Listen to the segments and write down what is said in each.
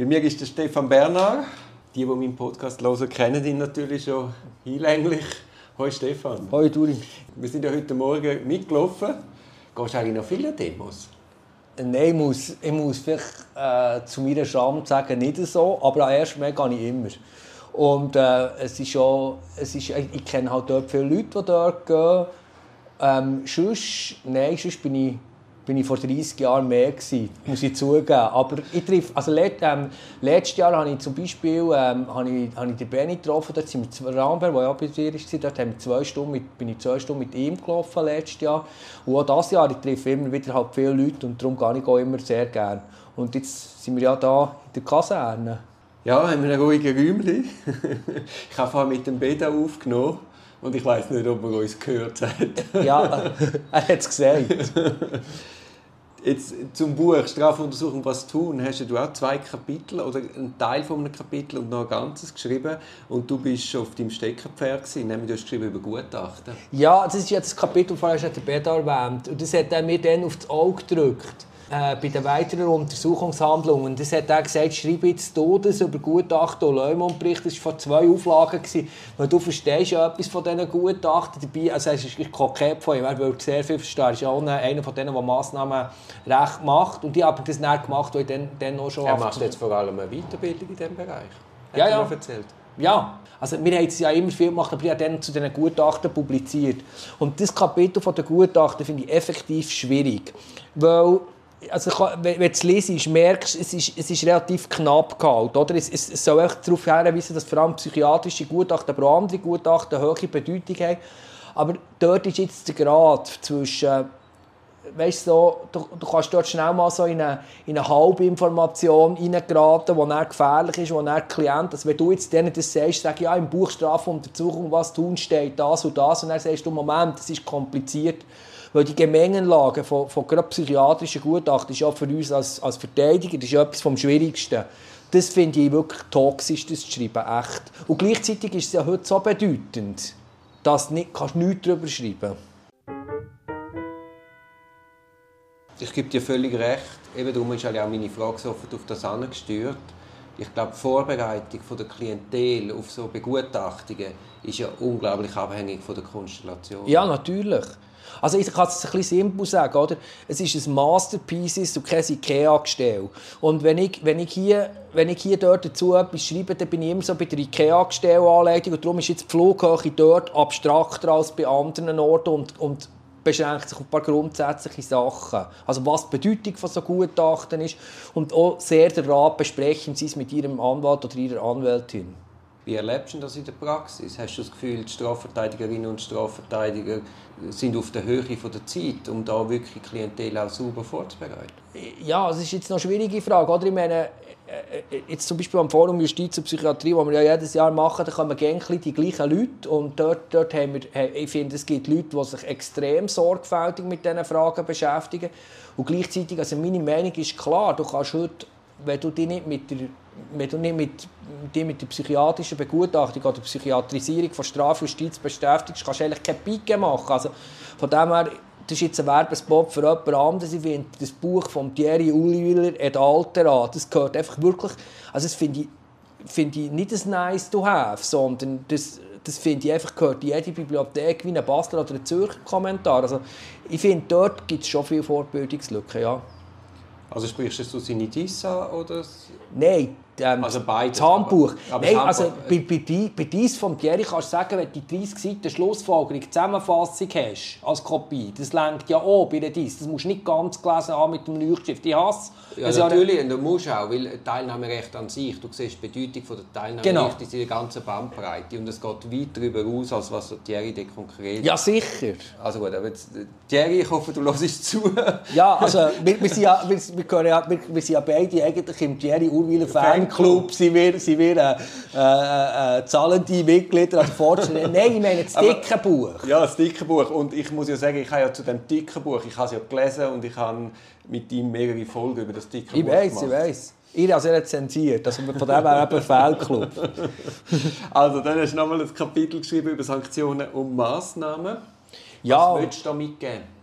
Bei mir ist der Stefan Bernhard. Die, die meinen Podcast hören, kennen ihn natürlich schon hinlänglich. Hoi Stefan. Hoi Duri. Wir sind ja heute Morgen mitgelaufen. Gehst du eigentlich noch viele Demos? Nein, ich muss, ich muss vielleicht äh, zu meiner Scham sagen, nicht so, aber am ersten Mal gehe ich immer. Und äh, es ist schon, es ist, ich kenne halt dort viele Leute, die dort gehen. Ähm, sonst, nein, sonst bin ich bin ich vor 30 Jahren mehr gewesen, muss ich zugeben. Aber ich triff, also let, ähm, letztes Jahr habe ich zum Beispiel ähm, habe ich, habe ich den Benny getroffen, dort sind wir Rambert, der ja bei dir war, dort haben wir zwei Stunden mit, bin ich zwei Stunden mit ihm gelaufen letztes Jahr. Und auch dieses Jahr, ich treffe immer wieder halt viele Leute und darum gehe ich auch immer sehr gerne. Und jetzt sind wir ja da in der Kaserne. Ja, haben wir einen ruhigen Räumchen. ich habe vorhin mit dem Beda aufgenommen. Und ich weiß nicht, ob man uns gehört hat. ja, er hat es gesagt. Jetzt zum Buch Strafuntersuchung was tun hast du auch zwei Kapitel oder einen Teil von einem Kapitel und noch ein ganzes geschrieben und du bist auf deinem Steckerpferd gewesen, nämlich du hast geschrieben über Gutachten. Ja, das ist jetzt das Kapitel, hat der Peter erwähnt und das hat er mir dann aufs Auge gedrückt äh, bei den weiteren Untersuchungshandlungen. Das hat er gesagt, schreibe jetzt Todes über Gutachten und Leumund-Bericht. Das war vor zwei Auflagen. Gewesen. Weil du verstehst ja etwas von diesen Gutachten dabei. Also es ist kokett von ihm, er will sehr viel verstehen. Er ist ja auch einer von denen, der Massnahmen recht macht. Und die haben das nicht gemacht, weil dann, dann auch schon... Er macht jetzt vor allem eine Weiterbildung in diesem Bereich. Hat ja, ja. erzählt. Ja, also wir haben es ja immer viel gemacht, aber ich habe dann zu diesen Gutachten publiziert. Und das Kapitel von den Gutachten finde ich effektiv schwierig, weil also wenn du es liest, merkst du, es ist, es ist relativ knapp gehalten. Oder? Es, es, es soll darauf hinweisen, dass vor allem psychiatrische Gutachten, aber auch andere Gutachten eine hohe Bedeutung haben. Aber dort ist jetzt der Grad zwischen, weißt du, du, du kannst dort schnell mal so in eine, in eine Halbinformation reingeraten, die dann gefährlich ist, wo dann Klient, also wenn du jetzt denen das sagst, sag ja, im Buch Strafuntersuchung, was tun steht, das und das, und dann sagst du, Moment, das ist kompliziert, weil die Gemengenlage von, von gerade psychiatrischen Gutachten ist ja für uns als, als Verteidiger das ist ja etwas vom Schwierigsten. Das finde ich wirklich toxisch, das zu schreiben, echt. Und gleichzeitig ist es ja heute so bedeutend, dass du nicht, kannst nichts darüber schreiben Ich gebe dir völlig recht. Eben darum ist auch meine Frage so oft auf das angesteuert. Ich glaube, die Vorbereitung der Klientel auf so Begutachtungen ist ja unglaublich abhängig von der Konstellation. Ja, natürlich. Also ich kann es ein bisschen simpel sagen, oder? Es ist ein Masterpiece und kein Ikea-Gestell. Und wenn ich, wenn, ich hier, wenn ich hier dort dazu etwas schreibe, dann bin ich immer so bei der Ikea-Gestellanleitung und darum ist jetzt die Flughöhe dort abstrakter als bei anderen Orten und, und beschränkt sich auf ein paar grundsätzliche Sachen. Also was die Bedeutung von so Gutachten ist und auch sehr den Rat besprechen Sie es mit Ihrem Anwalt oder Ihrer Anwältin. Wie erlebst du das in der Praxis? Hast du das Gefühl, die Strafverteidigerinnen und Strafverteidiger sind auf der Höhe der Zeit, um da wirklich Klientel auch sauber vorzubereiten? Ja, das ist jetzt noch eine schwierige Frage. Oder? Ich meine, jetzt zum Beispiel am Forum Justiz und Psychiatrie, das wir ja jedes Jahr machen, da kommen gerne die gleichen Leute. Und dort, dort haben wir, ich finde, es gibt Leute, die sich extrem sorgfältig mit diesen Fragen beschäftigen. Und gleichzeitig, also meine Meinung ist klar, du kannst heute, wenn du dich nicht mit der wenn du nicht mit, die mit der psychiatrischen Begutachtung oder Psychiatrisierung von Strafjustiz beschäftigst, kannst du eigentlich keine Pike machen. Also von dem her, das ist jetzt ein Werbespot für jemand anderes. Ich finde das Buch von Thierry Uliwiller «Et altera», das gehört einfach wirklich, also das finde ich, find ich nicht ein «nice to have», sondern das, das finde ich einfach gehört in jede Bibliothek wie ein Basler oder ein Zürcher Kommentar. Also ich finde, dort gibt es schon viele Vorbildungslücken, ja. Also sprichst du Sinitissa oder? Nein, ähm, also beides, das Handbuch. Aber, aber Nein, also Handbuch, bei, bei, bei dies vom Thierry kannst du sagen, wenn du die 30 Seiten Schlussfolgerung, Zusammenfassung hast, als Kopie, das lenkt ja auch bei der dies. Das musst du nicht ganz gelesen haben mit dem Leuchtstift. Ich hasse ja, also natürlich, und du musst auch, weil Teilnahmerecht an sich, du siehst die Bedeutung von der Teilnahmerecht genau. in der ganzen Bandbreite und es geht weit darüber aus, als was der Thierry de konkret... Ja, sicher. Also gut, aber jetzt, Thierry, ich hoffe, du hörst zu. ja, also wir, wir, sind ja, wir, wir, ja, wir, wir sind ja beide eigentlich im Thierry Urweiler Fanclub Club sind wir, sind wir äh, äh, äh, zahlende Mitglieder an der Fortschritt. Nein, ich meine das dicke Buch. Ja, das dicke Buch. Und ich muss ja sagen, ich habe ja zu dem dicken Buch, ich habe es ja gelesen und ich habe mit ihm mehrere Folgen über das dicke ich Buch weiss, gemacht. Ich weiß, ich weiß. Ihr habt es rezensiert, also von dem her eben Fehlclub. also, dann hast du nochmal ein Kapitel geschrieben über Sanktionen und Massnahmen. Ja. Was willst du da mitgeben?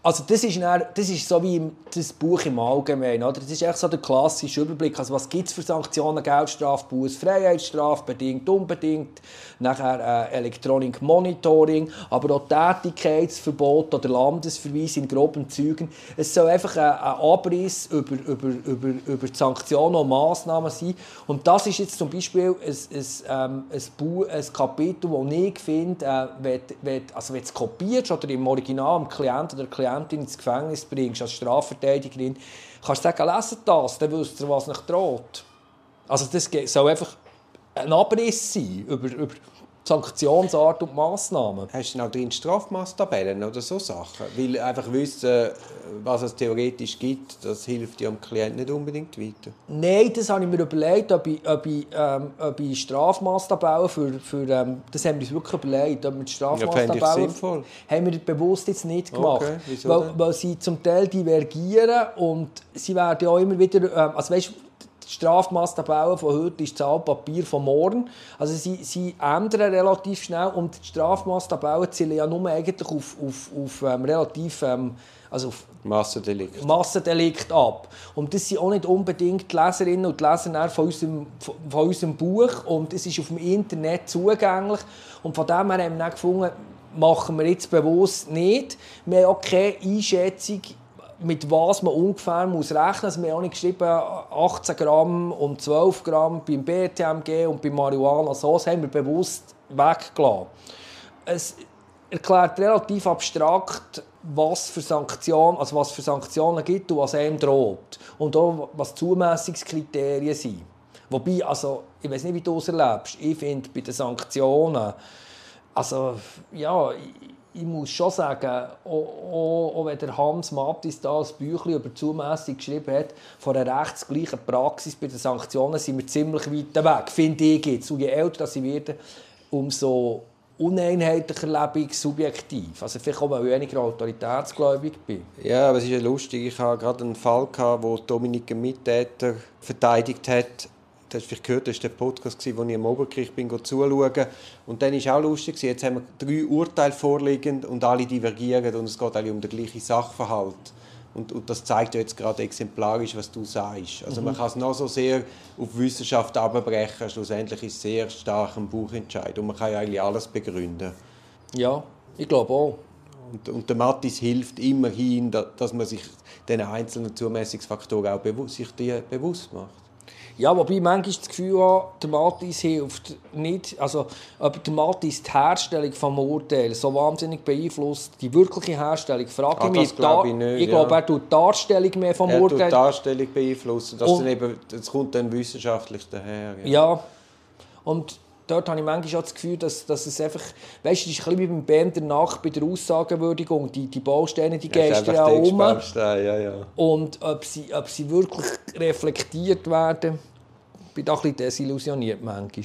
Also das ist, dann, das ist so wie das Buch im Allgemeinen. Oder? Das ist echt so der klassische Überblick. Also was gibt es für Sanktionen? Geldstrafe, Buß, Freiheitsstrafe, bedingt, unbedingt. Nachher äh, Electronic Monitoring, aber auch Tätigkeitsverbot oder Landesverweis in groben Zügen. Es soll einfach ein, ein Abriss über, über, über, über die Sanktionen und Massnahmen sein. Und das ist jetzt zum Beispiel ein, ein, ähm, ein, Buch, ein Kapitel, das ich finde, äh, also wenn du es kopierst oder im Original dem Klient oder der Klientin ins Gefängnis bringst, als Strafverteidigerin, kannst du sagen, lesen das, dann wisst ihr, was nicht droht. Also das soll einfach ein Abriss sein über, über Sanktionsart und Massnahmen. Hast du auch drin Strafmaßtabellen oder so Sachen? Weil einfach wissen, was es theoretisch gibt, das hilft ja dem Klienten nicht unbedingt weiter. Nein, das habe ich mir überlegt, ob ich, ob ich, ähm, ob ich Strafmaßtabellen für, für ähm, das haben wir uns wirklich überlegt, ob wir Strafmaßtabellen ja, sinnvoll. haben wir bewusst jetzt nicht gemacht, okay, weil, weil sie zum Teil divergieren und sie werden ja auch immer wieder, ähm, also weißt, die Strafmaßtabelle von heute ist das Papier von morgen. Also sie, sie ändern relativ schnell und die Strafmaßtabellen zielen ja nur eigentlich auf, auf, auf ähm, relativ ähm, also auf Massendelikt. Massendelikt ab. Und das sind auch nicht unbedingt die Leserinnen und Leser von unserem, von unserem Buch und es ist auf dem Internet zugänglich und von dem her haben wir dann gefunden, machen wir jetzt bewusst nicht. Wir haben auch keine Einschätzung mit was man ungefähr muss rechnen muss. Also wir haben auch nicht geschrieben, 18 Gramm und 12 Gramm beim BTMG und beim Marihuana. So das haben wir bewusst weggelassen. Es erklärt relativ abstrakt, was für Sanktionen, also was für Sanktionen gibt und was einem droht. Und auch, was Zumessungskriterien sind. Wobei, also, ich weiß nicht, wie du es erlebst, ich finde, bei den Sanktionen, also, ja, ich muss schon sagen, auch, auch, wenn der Hans Mattis da ein Büchlein über Zumessung geschrieben hat, von einer rechtsgleichen Praxis bei den Sanktionen sind wir ziemlich weit weg, finde ich jetzt. Und je älter sie werden, umso uneinheitlicher lebe ich subjektiv. Also vielleicht auch, weil ich weniger autoritätsgläubig bin. Ja, aber es ist ja lustig. Ich hatte gerade einen Fall, gehabt, wo Dominik Mittäter verteidigt hat du hast vielleicht gehört, das war der Podcast, wo ich am Obergericht bin, zuschauen Und dann war es auch lustig, jetzt haben wir drei Urteile vorliegend und alle divergieren und es geht alle um den gleichen Sachverhalt. Und, und das zeigt ja jetzt gerade exemplarisch, was du sagst. Also mhm. man kann es noch so sehr auf Wissenschaft abbrechen, schlussendlich ist es sehr stark ein Buchentscheid und man kann ja eigentlich alles begründen. Ja, ich glaube auch. Und, und der Mattis hilft immerhin, dass man sich den einzelnen Zumessungsfaktoren auch bewusst, sich die bewusst macht. Ja, wobei manchmal das Gefühl habe, der Matis hilft nicht, also ob der Matis die Herstellung des Urteils so wahnsinnig beeinflusst, die wirkliche Herstellung, frage ah, ich mich. Glaube ich nicht, ich glaube, er tut die Darstellung mehr vom er Urteil. Er tut die Darstellung beeinflussen, das, dann eben, das kommt dann wissenschaftlich daher. Ja, ja. und dort habe ich manchmal auch das Gefühl, dass, dass es einfach, weißt du, es ist ein bisschen wie beim Band danach bei der Aussagenwürdigung, die, die Bausteine, die geistern ja um. Ja, ja. Und ob sie, ob sie wirklich reflektiert werden, bin da ein bisschen desillusioniert manchmal.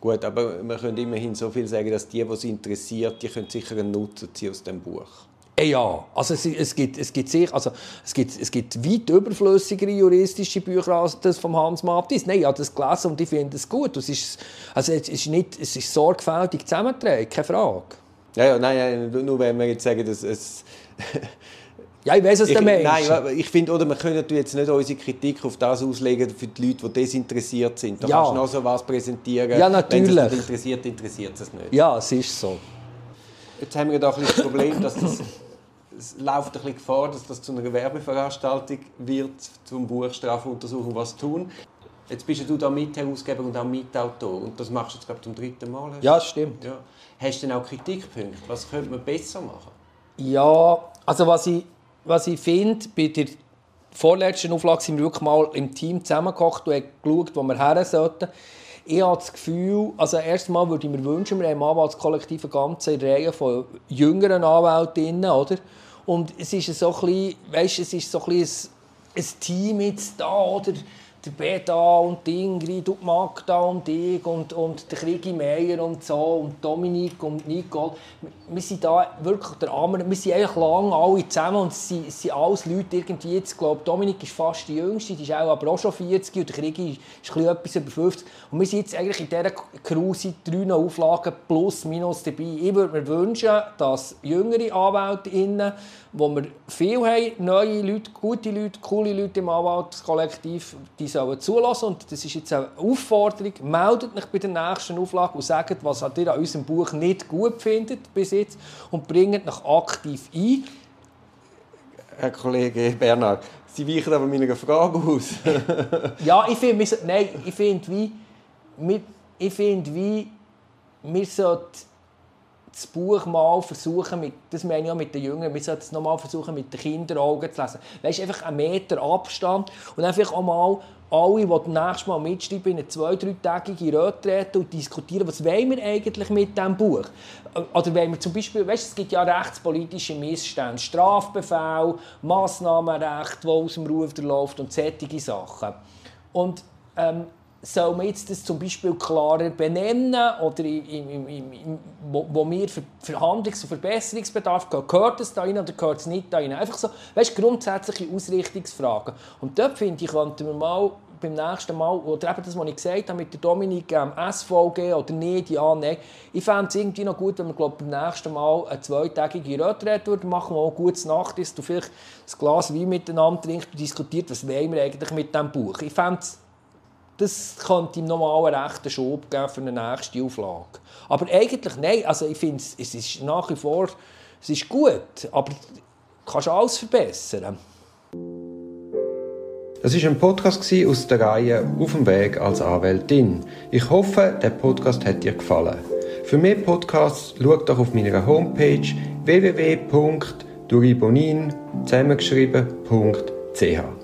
Gut, aber wir können immerhin so viel sagen, dass die, die es interessiert, die können sicher einen Nutzen ziehen aus dem Buch. Äh, ja, also es, es, gibt, es, gibt sich, also es, gibt, es gibt weit überflüssigere juristische Bücher als das von Hans Mattis. Nein, ich habe das gelesen und ich finde es gut. Es ist, also es ist, nicht, es ist sorgfältig zusammengetragen, keine Frage. Ja, ja, nein, nein, nur wenn wir jetzt sagen, dass es... ja, ich weiß, was ich, du meinst. Nein, ich finde, oder wir können jetzt nicht unsere Kritik auf das auslegen für die Leute, die desinteressiert sind. Da ja. kannst du noch so was präsentieren. Ja, natürlich. Wenn es nicht interessiert, interessiert es nicht. Ja, es ist so. Jetzt haben wir da ein das Problem, dass das es läuft ein bisschen Gefahr, dass das zu einer Werbeveranstaltung wird, zum Buch Strafuntersuchung was tun. Jetzt bist du da Mitherausgeber und auch Mitautor und das machst du jetzt glaube ich, zum dritten Mal. Ja, stimmt. Ja. Hast du denn auch Kritikpunkte? Was könnte man besser machen? Ja, also was ich, was ich finde, bei der vorletzten Auflage sind wir wirklich mal im Team zusammengekocht und haben geschaut, wo wir her sollten. Ich habe das Gefühl, also erstmal würde ich mir wünschen, wir haben im Anwaltskollektiv eine ganze Reihe von jüngeren Anwältinnen, oder? Und es ist so ein bisschen, weißt, es ist so ein, bisschen ein, ein Team jetzt da, oder? Der Beda und die Ingrid und Magda und ich und, und der Krigi Meier und so und Dominik und Nicole. Wir sind da wirklich der Arme, wir sind eigentlich lange alle zusammen und es sind, es sind alles Leute irgendwie jetzt, glaube Dominik ist fast die Jüngste, die ist auch aber auch schon 40 und der Krigi ist, ist etwas über 50 und wir sind jetzt eigentlich in dieser seit drei Auflagen plus minus dabei. Ich würde mir wünschen, dass jüngere AnwältInnen, wo wir viel haben, neue Leute, gute Leute, coole Leute im Anwaltskollektiv, die sollen zulassen. Und das ist jetzt eine Aufforderung. Meldet euch bei der nächsten Auflage und sagt, was ihr an unserem Buch nicht gut findet bis jetzt und bringt euch aktiv ein. Herr Kollege Bernhard, Sie weichen aber meiner Frage aus. ja, ich finde, nein, ich finde wie, ich finde wie, wir sollten das Buch mal versuchen, mit, das meine ich auch mit den Jüngeren, wir sollten es noch mal versuchen, mit den Kinderaugen zu lesen. Weißt, einfach einen Meter Abstand und einfach auch mal alle, die das nächste Mal mitschreiben, in eine zwei-, dreitägige Retrete und diskutieren, was wollen wir eigentlich mit diesem Buch? Oder wenn wir zum Beispiel, weißt, es gibt ja rechtspolitische Missstände, Strafbefehl, Massnahmenrecht, das aus dem Ruf läuft und solche Sachen. Und ähm, soll man jetzt das zum Beispiel klarer benennen oder im, im, im, wo, wo wir Verhandlungs- und Verbesserungsbedarf gehen, gehört es da rein oder gehört es nicht da rein? Einfach so, weißt, grundsätzliche Ausrichtungsfragen. Und dort finde ich, könnten wir mal beim nächsten Mal, oder eben das, was ich gesagt habe mit der Dominik ähm, SVG oder nicht, ja, nein. Ich fände es irgendwie noch gut, wenn wir glaub, beim nächsten Mal eine zweitägige Retrette machen, wo ein gutes Nacht ist, du vielleicht ein Glas Wein miteinander trinkst und diskutiert, was wollen wir eigentlich mit diesem Buch. Ich fände das könnte ihm nochmal rechten Schub geben für eine nächste Auflage. Aber eigentlich, nein, also ich finde, es ist nach wie vor es ist gut, aber du kannst alles verbessern. Das war ein Podcast aus der Reihe Auf dem Weg als Anwältin. Ich hoffe, der Podcast hat dir gefallen. Für mehr Podcasts schau doch auf meiner Homepage www.duribonin zusammengeschrieben.ch.